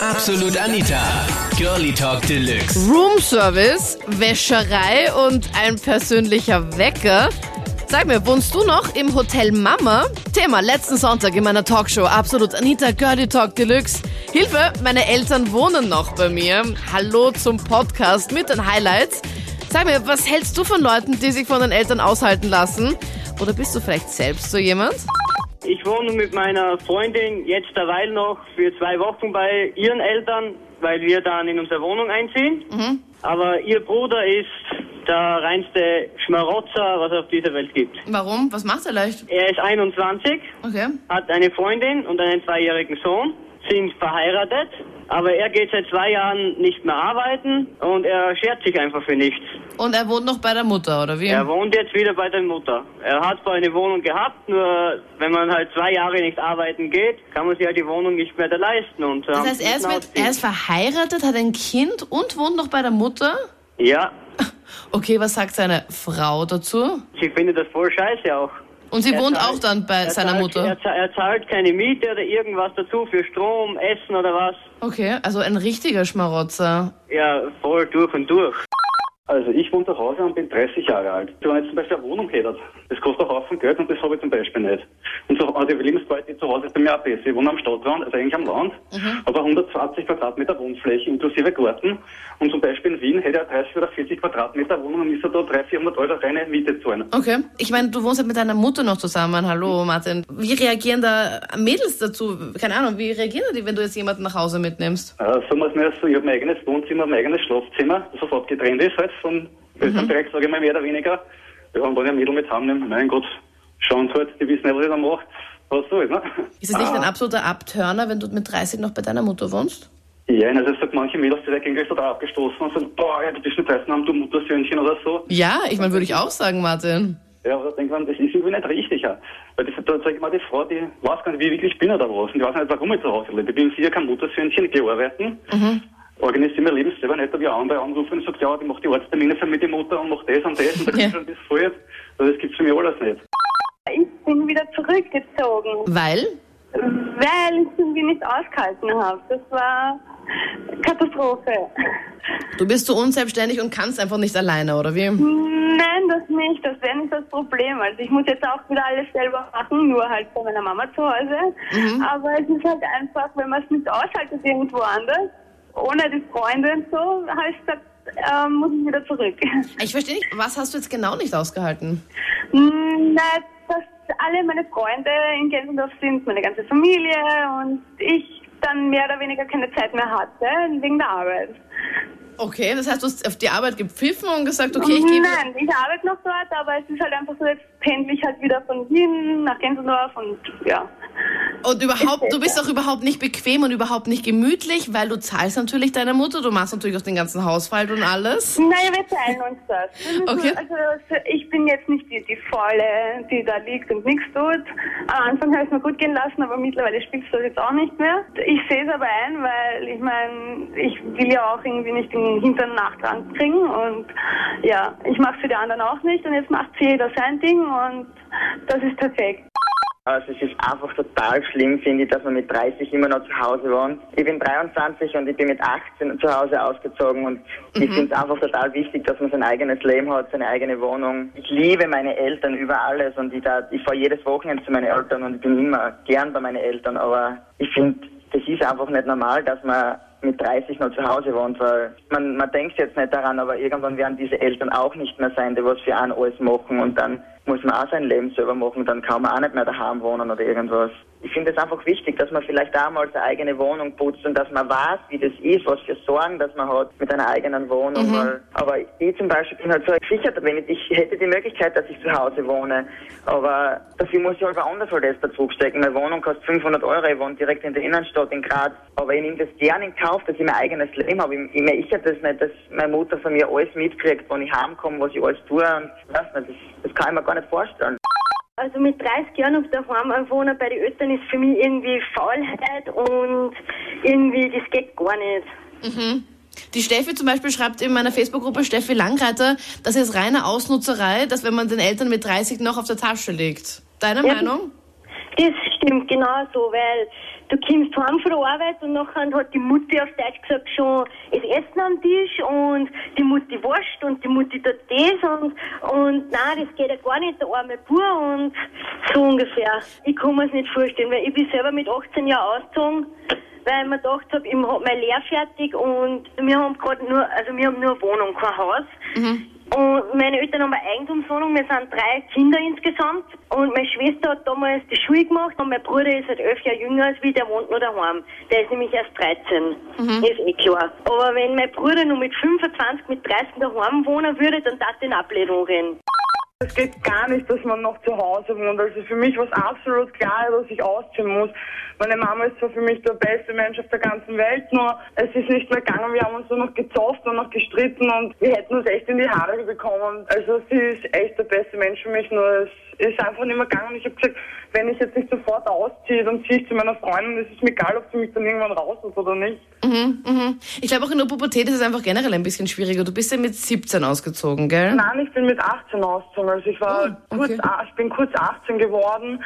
Absolut Anita. Girlie Talk Deluxe. Roomservice, Wäscherei und ein persönlicher Wecker. Sag mir, wohnst du noch im Hotel Mama? Thema letzten Sonntag in meiner Talkshow Absolut Anita Girlie Talk Deluxe. Hilfe, meine Eltern wohnen noch bei mir. Hallo zum Podcast mit den Highlights. Sag mir, was hältst du von Leuten, die sich von den Eltern aushalten lassen? Oder bist du vielleicht selbst so jemand? Ich wohne mit meiner Freundin jetzt derweil noch für zwei Wochen bei ihren Eltern, weil wir dann in unsere Wohnung einziehen. Aber ihr Bruder ist der reinste Schmarotzer, was es auf dieser Welt gibt. Warum? Was macht er leicht? Er ist 21, Okay. hat eine Freundin und einen zweijährigen Sohn, sind verheiratet, aber er geht seit zwei Jahren nicht mehr arbeiten und er schert sich einfach für nichts. Und er wohnt noch bei der Mutter, oder wie? Er wohnt jetzt wieder bei der Mutter. Er hat zwar eine Wohnung gehabt, nur wenn man halt zwei Jahre nicht arbeiten geht, kann man sich halt die Wohnung nicht mehr da leisten. Und, Das ähm, heißt, er ist, mit, er ist verheiratet, hat ein Kind und wohnt noch bei der Mutter? Ja, Okay, was sagt seine Frau dazu? sie findet das voll scheiße auch. Und sie Er wohnt zahlt- auch dann bei er seiner zahlt, Mutter? Er, er zahlt keine Miete oder irgendwas dazu für Strom, Essen oder was. Okay, also ein richtiger Schmarotzer. Ja, voll durch und durch. Also ich wohne zu Hause und bin 30 Jahre alt. Wenn man jetzt zum Beispiel eine Wohnung hätte, das kostet auch Haufen Geld und das habe ich zum Beispiel nicht. So, also die Lebensqualität zu Hause ist bei mir auch besser. Ich wohne am Stadtrand, also eigentlich am Land, aber 120 Quadratmeter Wohnfläche inklusive Garten. Und zum Beispiel in Wien hätte ich eine 30 oder 40 Quadratmeter Wohnung und müsste da 300, 400 Euro reine Miete zahlen. Okay. Ich meine, du wohnst ja mit deiner Mutter noch zusammen. Hallo, Martin. Wie reagieren da Mädels dazu? Keine Ahnung, wie reagieren die, wenn du jetzt jemanden nach Hause mitnimmst? Äh, wir es mal so, ich habe mein eigenes Wohnzimmer, mein eigenes Schlafzimmer, das sofort getrennt ist halt vom Elternbereich, sage ich mal, mehr oder weniger. Ja, und wenn ich ein Mädel mit heimnehme, mein Gott, schauen sie halt, die wissen nicht, was ich da mache, was so ist, ne? Ist es nicht ein absoluter Abturner, wenn du mit 30 noch bei deiner Mutter wohnst? Ja, also es sagt manche Mädels direkt irgendwie total abgestoßen und sagen, boah, ja, du bist mit 30 haben du Muttersöhnchen oder so. Ja, ich meine, würde ich auch sagen, Martin. Ja, aber da denkt man, das ist irgendwie nicht richtig. Ja. Weil das, da sag ich mal, die Frau, die weiß gar nicht, wie ich wirklich bin oder was. Und ich weiß nicht, warum ich zu Hause lebe. Ich bin sicher kein Muttersöhnchen, ich arbeiten. Organisiere mein Leben selber nicht, da wie andere anrufen und sagt, ja, ich mache die Arzttermine für mit die Mutter und mache das und das und da Ja. schon das voll. Also das gibt's für mich alles nicht. Ich bin wieder zurückgezogen, Weil? weil ich irgendwie nicht ausgehalten habe. Das war Katastrophe. Du bist so unselbstständig und kannst einfach nicht alleine, oder wie? Nein, das nicht. Das wäre nicht das Problem. Also ich muss jetzt auch wieder alles selber machen, nur halt bei meiner Mama zu Hause. Aber es ist halt einfach, wenn man es nicht aushaltet irgendwo anders, ohne die Freunde und so, ich gesagt, ähm, muss ich wieder zurück. Ich verstehe nicht, was hast du jetzt genau nicht ausgehalten? Na, dass alle meine Freunde in Gensendorf sind, meine ganze Familie und ich dann mehr oder weniger keine Zeit mehr hatte wegen der Arbeit. Okay, das heißt, du hast auf die Arbeit gepfiffen und gesagt, okay, ich gehe. Nein, ich arbeite noch dort, aber es ist halt einfach so, jetzt pendle ich halt wieder von Wien nach Gensendorf und ja. Und überhaupt, du bist auch überhaupt nicht bequem und überhaupt nicht gemütlich, weil du zahlst natürlich deine Mutter, du machst natürlich auch den ganzen Haushalt und alles. Naja, wir teilen uns das. das Okay. so, also ich bin jetzt nicht die, die Faule, die da liegt und nichts tut. Am Anfang habe ich es mir gut gehen lassen, aber mittlerweile spielst du das jetzt auch nicht mehr. Ich sehe es aber ein, weil ich meine, ich will ja auch irgendwie nicht den Hintern nachdran bringen und ja, ich mache es für die anderen auch nicht und jetzt macht jeder sein Ding und das ist perfekt. Also es ist einfach total schlimm, finde ich, dass man mit 30 immer noch zu Hause wohnt. Ich bin 23 und ich bin mit 18 zu Hause ausgezogen und ich finde es einfach total wichtig, dass man sein eigenes Leben hat, seine eigene Wohnung. Ich liebe meine Eltern über alles und ich, da, ich fahre jedes Wochenende zu meinen Eltern und ich bin immer gern bei meinen Eltern, aber ich finde, das ist einfach nicht normal, dass man mit 30 noch zu Hause wohnt, weil man, man denkt jetzt nicht daran, aber irgendwann werden diese Eltern auch nicht mehr sein, die was für einen alles machen und dann muss man auch sein Leben selber machen, dann kann man auch nicht mehr daheim wohnen oder irgendwas. Ich finde es einfach wichtig, dass man vielleicht auch mal seine eigene Wohnung putzt und dass man weiß, wie das ist, was für Sorgen das man hat mit einer eigenen Wohnung. Weil, aber ich zum Beispiel bin halt so gesichert, wenn ich, ich hätte die Möglichkeit, dass ich zu Hause wohne, aber dafür muss ich halt woanders halt erst dazu stecken. Meine Wohnung kostet 500 Euro, ich wohne direkt in der Innenstadt in Graz, aber ich nehme das gerne in Kauf, dass ich mein eigenes Leben habe. Ich, ich, ich hätte das nicht, dass meine Mutter von mir alles mitkriegt, wenn ich heimkomme, was ich alles tue und weiß nicht, das, das kann ich mir gar nicht vorstellen. Also mit 30 Jahren auf daheim wohnen bei den Eltern ist für mich irgendwie Faulheit und irgendwie, das geht gar nicht. Die Steffi zum Beispiel schreibt in meiner Facebook-Gruppe Steffi Langreiter, das ist reine Ausnutzerei, dass wenn man den Eltern mit 30 noch auf der Tasche liegt. Deine Ja, Meinung? Das stimmt genauso, weil du kommst heim von der Arbeit und nachher hat die Mutti auf Deutsch gesagt schon das Essen am Tisch und die Mutti wascht und die Mutti tut das und, und nein, das geht ja gar nicht, der arme Bur und so ungefähr. Ich kann mir es nicht vorstellen, weil ich bin selber mit 18 Jahren ausgezogen weil ich mir gedacht habe, ich habe meine Lehre fertig und wir haben gerade nur, also wir haben nur eine Wohnung, kein Haus. Und meine Eltern haben eine Eigentumswohnung, wir sind drei Kinder insgesamt. Und meine Schwester hat damals die Schule gemacht und mein Bruder ist halt elf Jahre jünger als wie, der wohnt nur daheim. Der ist nämlich erst 13. Ist eh klar. Aber wenn mein Bruder nur mit 25, mit 30 daheim wohnen würde, dann darf ich in Ablehnung reden. Es geht gar nicht, dass man noch zu Hause wohnt. Also für mich war es absolut klar, dass ich ausziehen muss. Meine Mama ist zwar für mich der beste Mensch auf der ganzen Welt, nur es ist nicht mehr gegangen. Wir haben uns nur noch gezofft und noch gestritten und wir hätten uns echt in die Haare bekommen. Also sie ist echt der beste Mensch für mich, nur es ist einfach nicht mehr gegangen. Und ich habe gesagt, wenn ich jetzt nicht sofort ausziehe, dann ziehe ich zu meiner Freundin. Es ist mir egal, ob sie mich dann irgendwann raus ist oder nicht. Mhm, mhm. Ich glaube auch in der Pubertät ist es einfach generell ein bisschen schwieriger. Du bist ja mit 17 ausgezogen, gell? Nein, ich bin mit 18 ausgezogen. Also ich war Oh, kurz, okay. a- ich bin kurz 18 geworden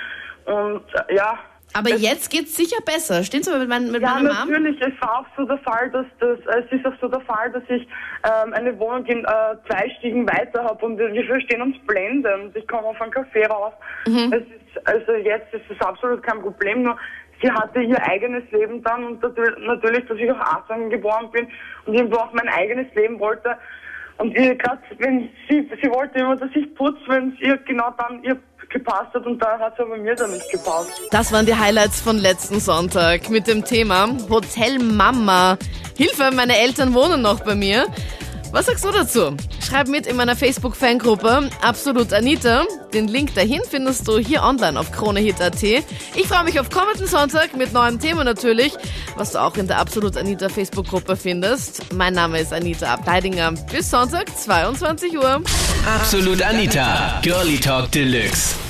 und äh, ja. Aber jetzt geht's sicher besser. Stimmt's aber mit, mein, mit Ja, meiner Mom? natürlich. Es war auch so der Fall, dass das, es ist auch so der Fall, dass ich ähm, eine Wohnung in äh, zwei Stiegen weiter habe und wir verstehen uns blendend. Ich komme auf einen Café raus. Mhm. Es ist, also jetzt ist es absolut kein Problem. Nur sie hatte ihr eigenes Leben dann und natür- natürlich, dass ich auch 18 geboren bin und irgendwo auch mein eigenes Leben wollte. Und ihr gerade, wenn sie, sie wollte immer, dass ich putze, wenn es ihr genau dann ihr gepasst hat und da hat es aber mir dann nicht gepasst. Das waren die Highlights von letzten Sonntag mit dem Thema Hotel Mama. Hilfe, meine Eltern wohnen noch bei mir. Was sagst du dazu? Schreib mit in meiner Facebook-Fangruppe Absolut Anita. Den Link dahin findest du hier online auf kronehit.at. Ich freue mich auf kommenden Sonntag mit neuem Thema natürlich, was du auch in der Absolut Anita Facebook-Gruppe findest. Mein Name ist Anita Abteidinger. Bis Sonntag, 22 Uhr. Absolut Anita, Girlie Talk Deluxe.